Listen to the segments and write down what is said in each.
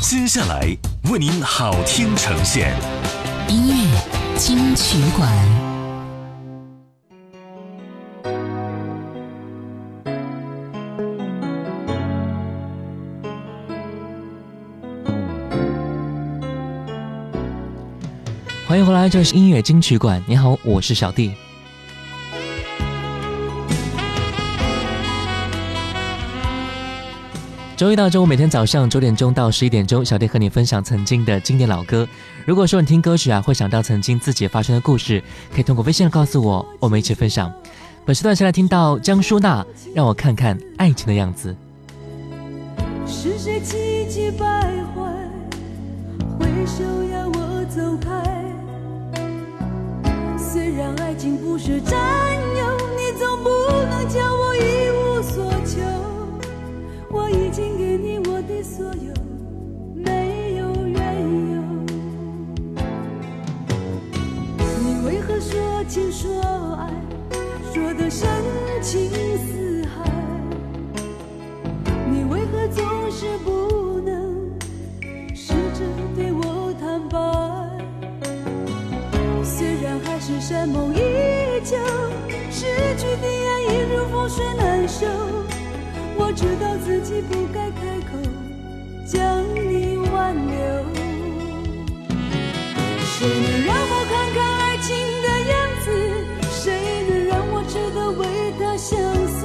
接下来为您好听呈现，音乐金曲馆。欢迎回来，这是音乐金曲馆。你好，我是小弟。周一到周五每天早上九点钟到十一点钟，小弟和你分享曾经的经典老歌。如果说你听歌曲啊，会想到曾经自己发生的故事，可以通过微信告诉我，我们一起分享。本时段先来听到江淑娜，让我看看爱情的样子。是谁气急败坏，挥手要我走开？虽然爱情不是占有，你总不能叫我一无所有，没有缘由。你为何说情说爱，说得深情似海？你为何总是不能试着对我坦白？虽然海誓山盟依旧，失去的爱已如覆水难收。我知道自己不该开挽留。谁能让我看看爱情的样子？谁能让我值得为他相思？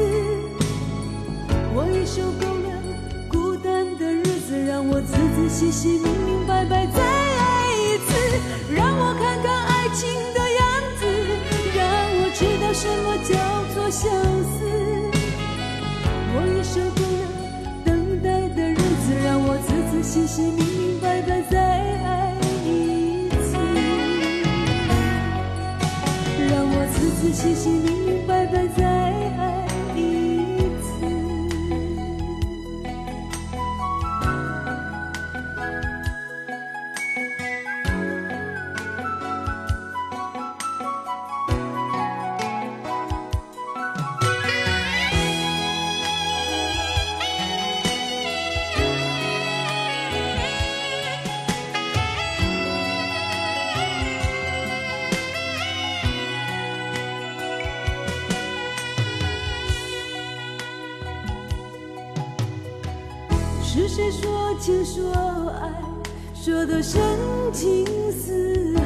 我已受够了孤单的日子，让我仔仔细细、明明白白再爱一次，让我看看爱情的样子，让我知道什么叫做相思。仔仔细细、明明白白再爱一次，让我仔仔细细、情说爱，说得深情似海？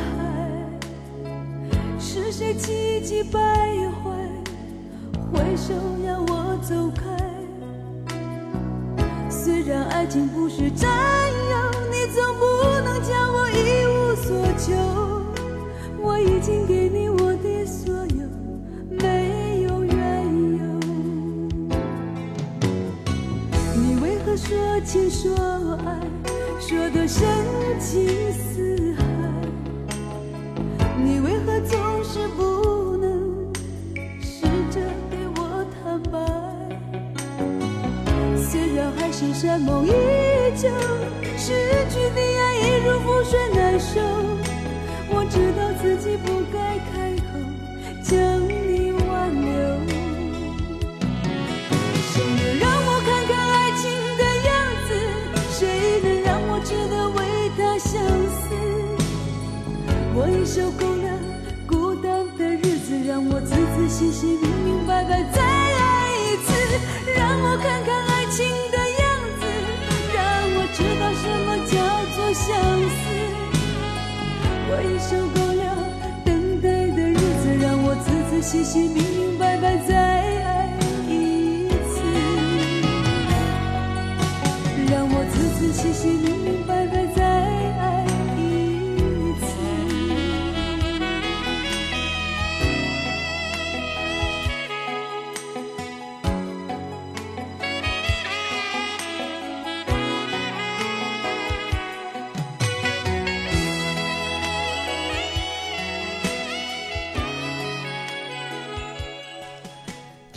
是谁气急败坏，挥手要我走开？虽然爱情不是占有，你总不能叫我一无所求。我已经给你我的所有，没有缘由。你为何说情说我的深情似海？你为何总是不能试着对我坦白？虽然海？誓山盟依旧，失去的爱已如覆水难收。我知道自己不该谢谢、明明白白再爱一次，让我看看爱情的样子，让我知道什么叫做相思。我已受够了等待的日子，让我仔仔细细、明明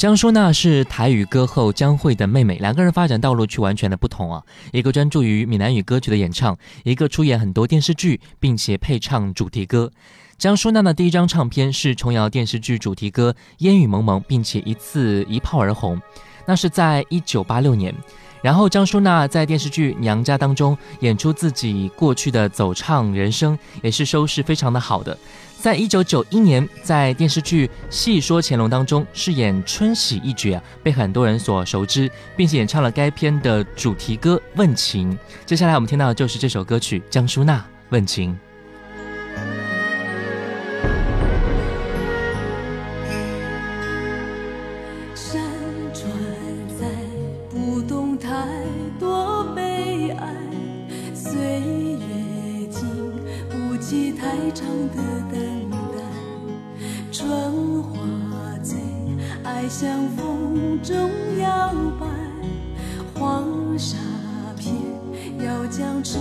江淑娜是台语歌后江蕙的妹妹，两个人发展道路却完全的不同啊。一个专注于闽南语歌曲的演唱，一个出演很多电视剧，并且配唱主题歌。江淑娜的第一张唱片是琼瑶电视剧主题歌《烟雨蒙蒙》，并且一次一炮而红，那是在一九八六年。然后张淑娜在电视剧《娘家》当中演出自己过去的走唱人生，也是收视非常的好的。在一九九一年，在电视剧《戏说乾隆》当中饰演春喜一角，被很多人所熟知，并且演唱了该片的主题歌《问情》。接下来我们听到的就是这首歌曲《江淑娜《问情》。要将痴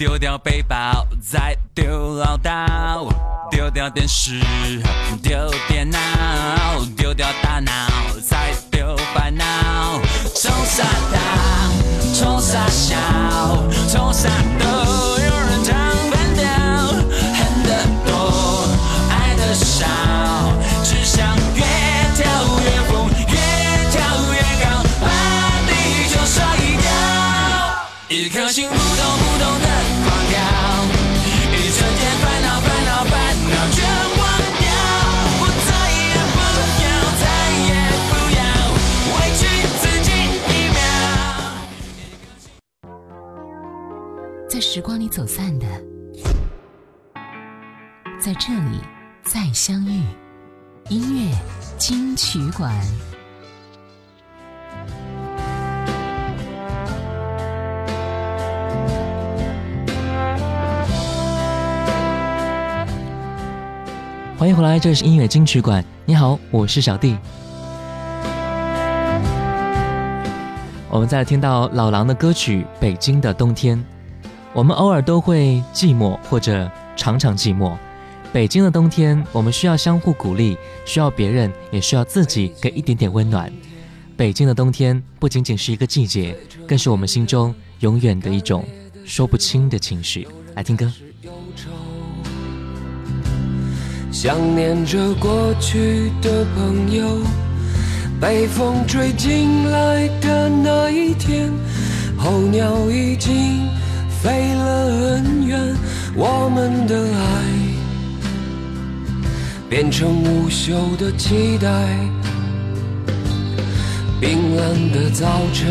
丢掉背包，再丢唠叨，丢掉电视，丢电脑，丢掉大脑，再丢烦恼。冲啥大，冲啥小，冲啥走散的，在这里再相遇。音乐金曲馆。欢迎回来，这是音乐金曲馆。你好，我是小弟。我们在听到老狼的歌曲《北京的冬天》，我们偶尔都会寂寞，或者常常寂寞。北京的冬天，我们需要相互鼓励，需要别人，也需要自己给一点点温暖。北京的冬天不仅仅是一个季节，更是我们心中永远的一种说不清的情绪。来听歌。想念着过去的朋友，被风吹进来的那一天，候鸟已经飞了很远，我们的爱变成无休的期待。冰冷的早晨，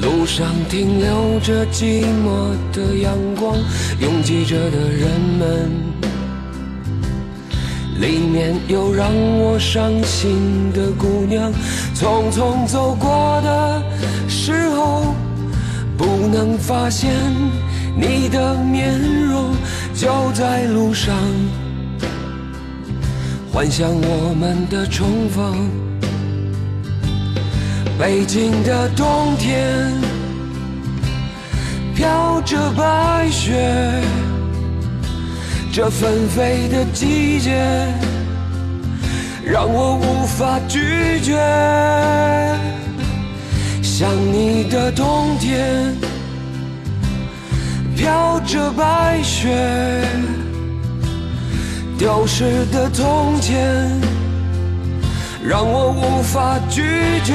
路上停留着寂寞的阳光，拥挤着的人们。里面有让我伤心的姑娘，匆匆走过的时候，不能发现你的面容，就在路上，幻想我们的重逢。北京的冬天，飘着白雪。这纷飞的季节，让我无法拒绝。想你的冬天，飘着白雪，丢失的从前，让我无法拒绝。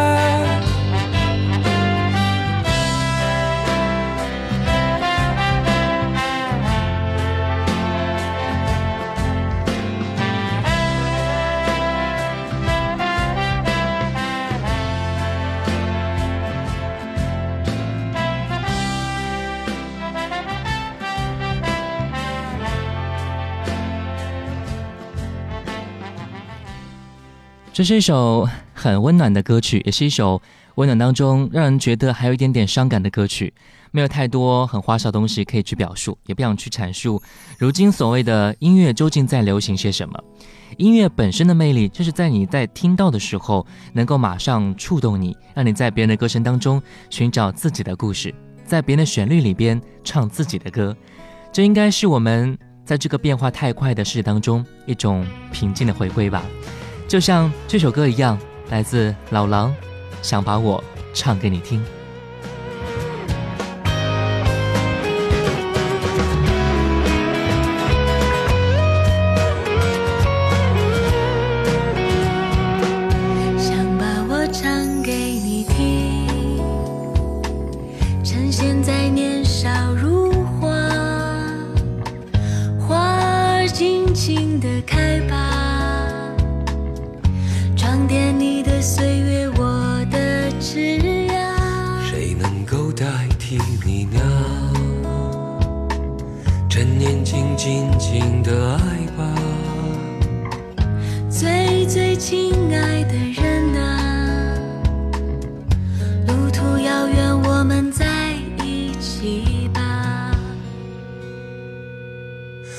这是一首很温暖的歌曲，也是一首温暖当中让人觉得还有一点点伤感的歌曲。没有太多很花哨的东西可以去表述，也不想去阐述如今所谓的音乐究竟在流行些什么。音乐本身的魅力，就是在你在听到的时候，能够马上触动你，让你在别人的歌声当中寻找自己的故事，在别人的旋律里边唱自己的歌。这应该是我们在这个变化太快的世界当中一种平静的回归吧。就像这首歌一样，来自老狼，想把我唱给你听。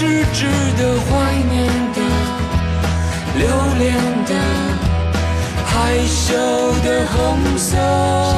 是值得怀念的，留恋的，害羞的红色。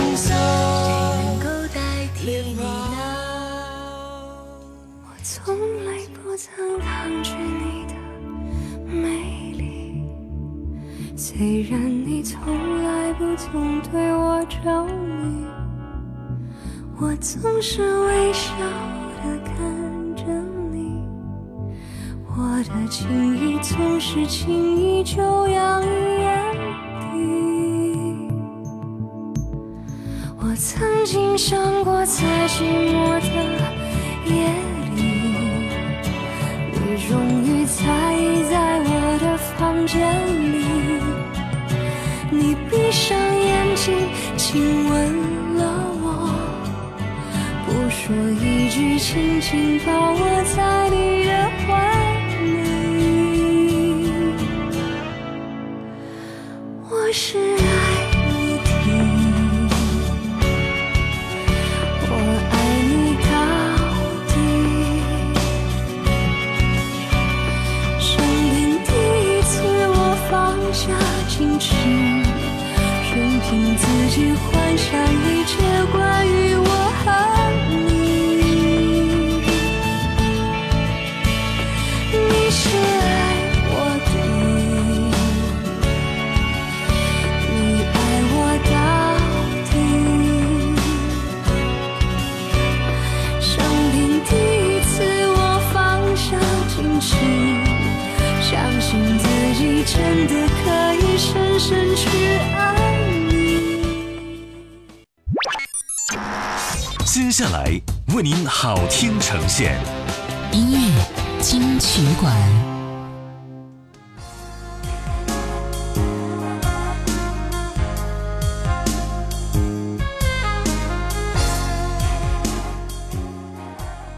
着你，我总是微笑的看着你，我的情意总是轻易就洋溢眼底。我曾经想过，在寂寞的。亲吻了我不说一句轻轻抱为您好听呈现。音乐金曲馆。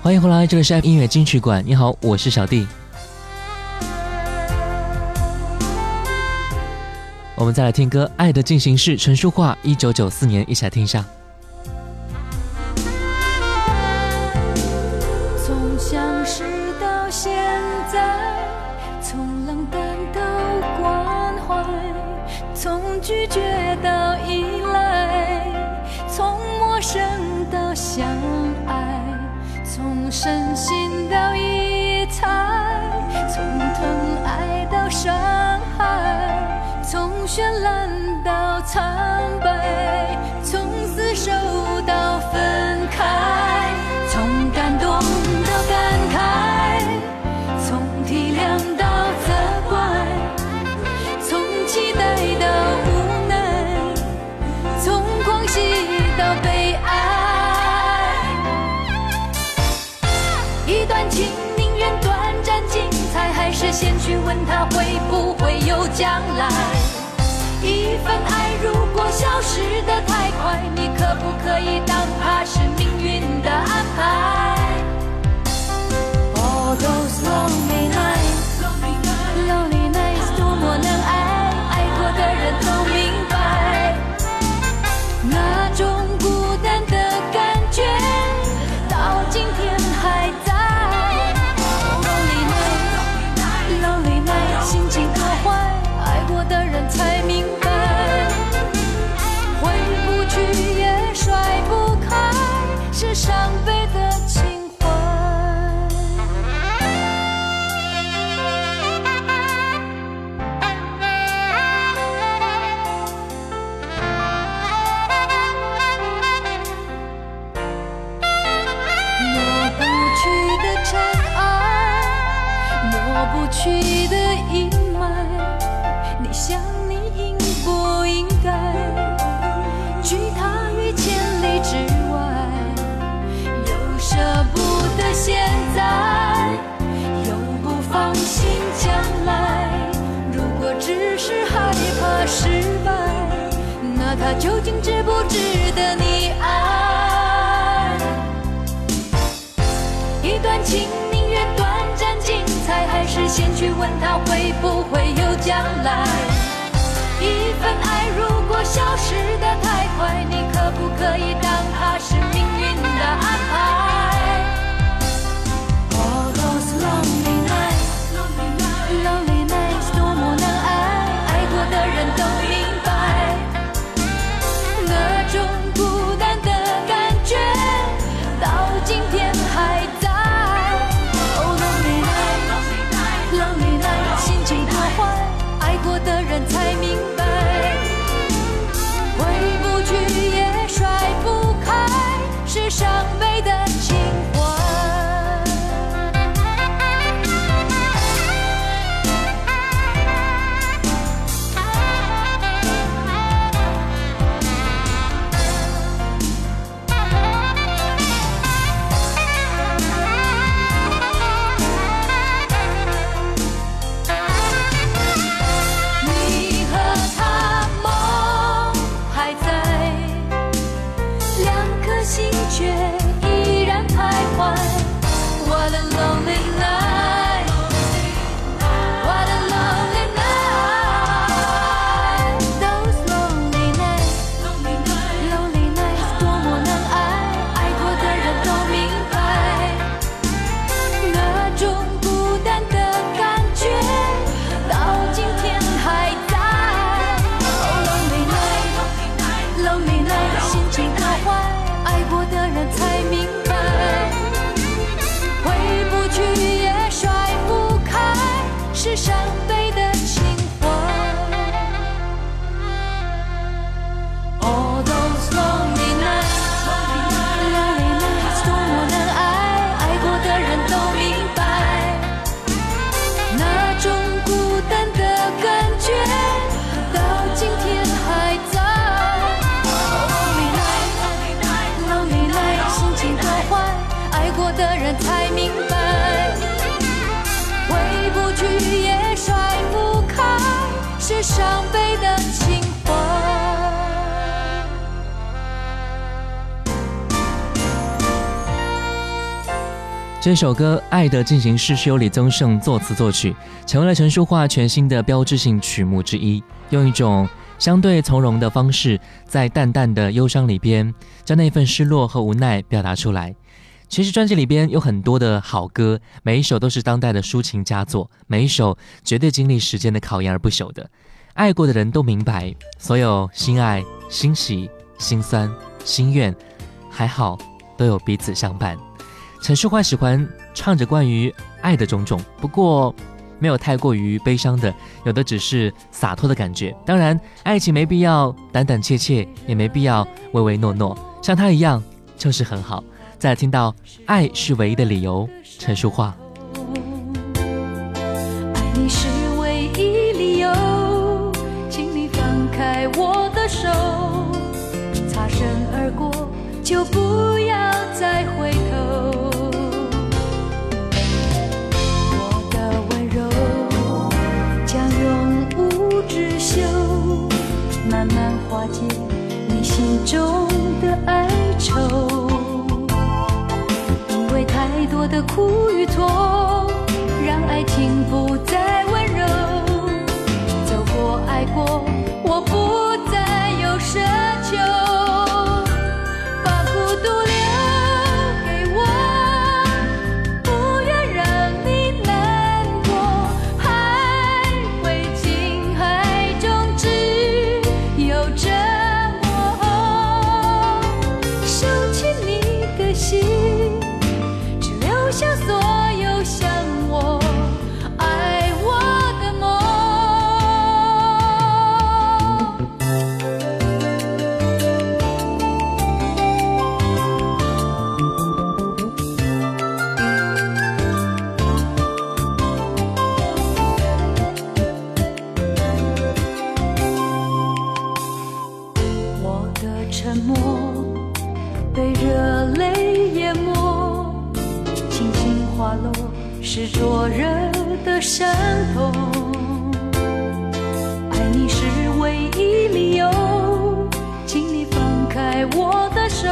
欢迎回来，这里是音乐金曲馆。你好，我是小弟。我们再来听歌《爱的进行式》，陈淑桦，一九九四年，一起来听一下。去问他会不会有将来？一份爱如果消失的太快，你可不可以当它是命运的安排？All those lonely nights, lonely nights，多么能爱，爱过的人都明白，那种究竟值不值得你爱？一段情宁愿短暂精彩，还是先去问他会不会有将来？一份爱如果消失的太快，你可不可以当它是这首歌《爱的进行式》是由李宗盛作词作曲，成为了陈淑桦全新的标志性曲目之一。用一种相对从容的方式，在淡淡的忧伤里边，将那份失落和无奈表达出来。其实专辑里边有很多的好歌，每一首都是当代的抒情佳作，每一首绝对经历时间的考验而不朽的。爱过的人都明白，所有心爱、欣喜、心酸、心愿，还好都有彼此相伴。陈淑桦喜欢唱着关于爱的种种，不过没有太过于悲伤的，有的只是洒脱的感觉。当然，爱情没必要胆胆怯怯，也没必要唯唯诺诺，像他一样就是很好。再听到爱是唯一的理由，陈淑桦。爱你是唯一理由，请你放开我的手，擦身而过就不要再回中的哀愁。因为太多的苦与痛，让爱停不落，是灼热的伤痛。爱你是唯一理由，请你放开我的手，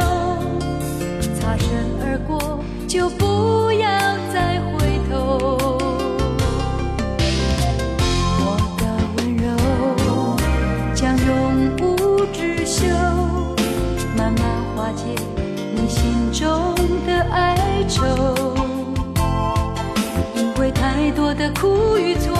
擦身而过就不要再回头。我的温柔将永无止休，慢慢化解你心中的哀愁。苦与痛，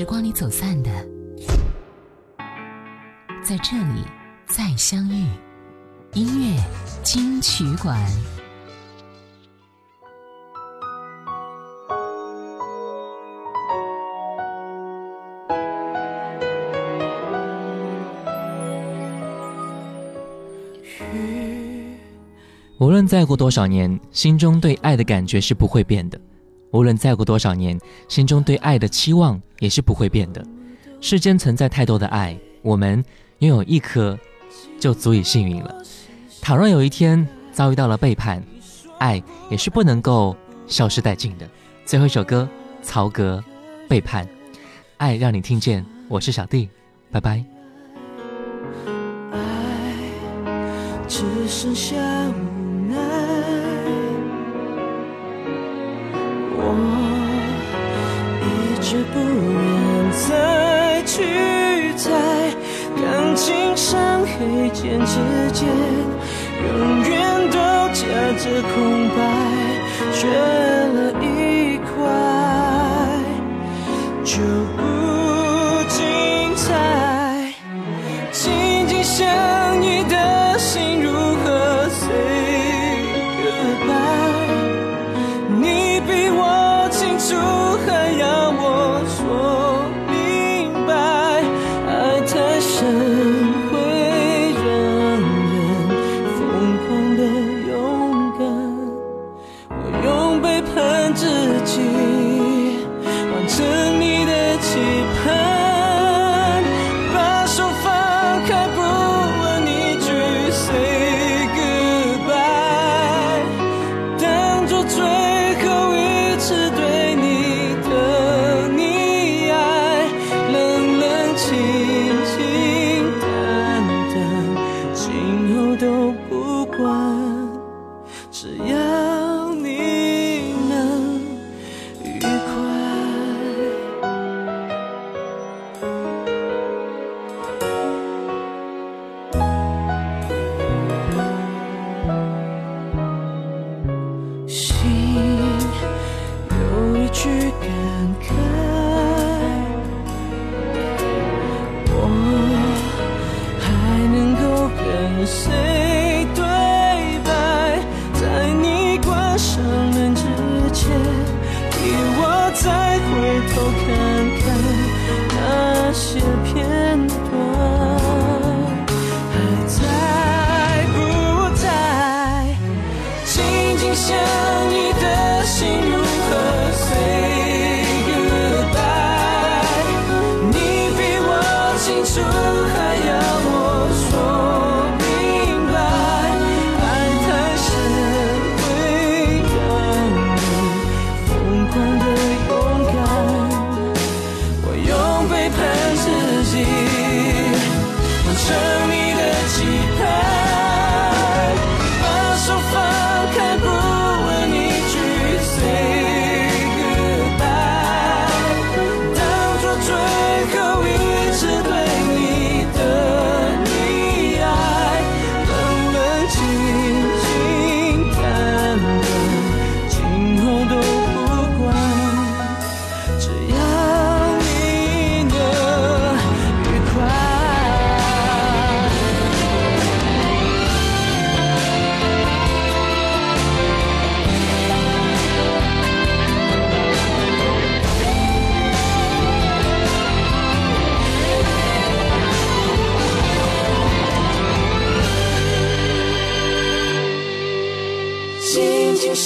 时光里走散的，在这里再相遇。音乐金曲馆。无论再过多少年，心中对爱的感觉是不会变的；无论再过多少年，心中对爱的期望也是不会变的。世间存在太多的爱，我们拥有一颗就足以幸运了。倘若有一天遭遇到了背叛，爱也是不能够消失殆尽的。最后一首歌，曹格《背叛》，爱让你听见。我是小弟，拜拜。爱只剩下我一直不愿再去猜，感情上黑键之间，永远都夹着空白，缺了一块就不精彩。紧紧相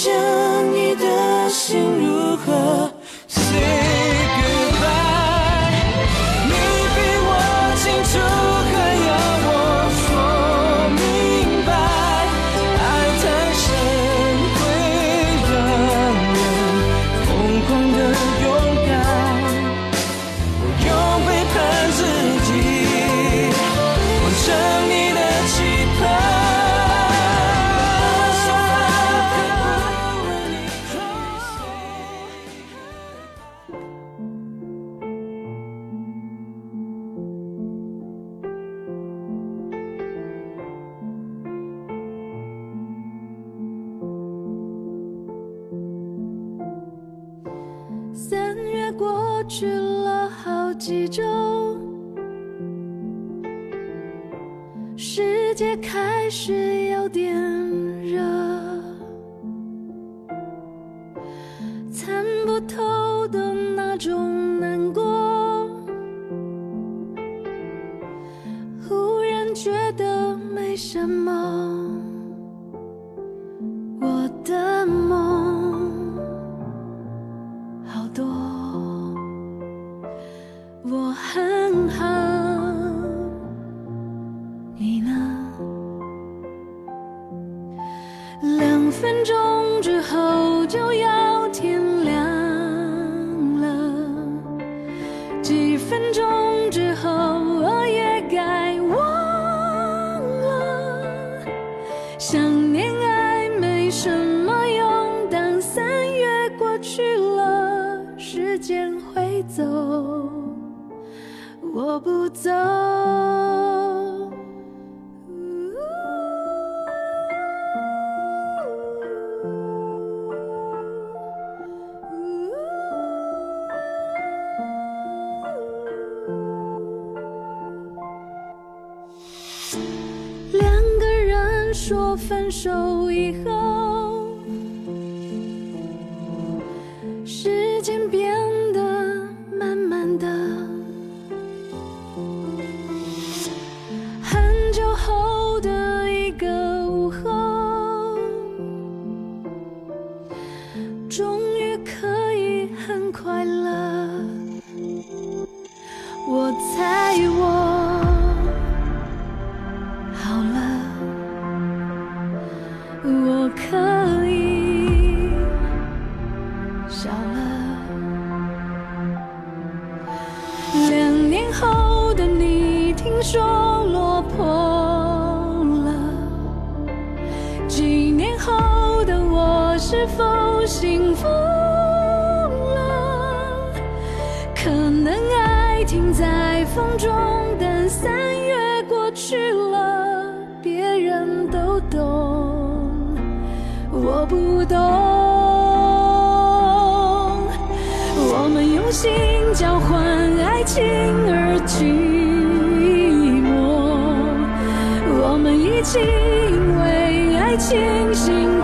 想你的心如何过去了好几周世界开始有点会走我不走。停在风中等三月过去了别人都懂。我不懂。我们用心交换爱情而寂寞。我们一起因为爱情幸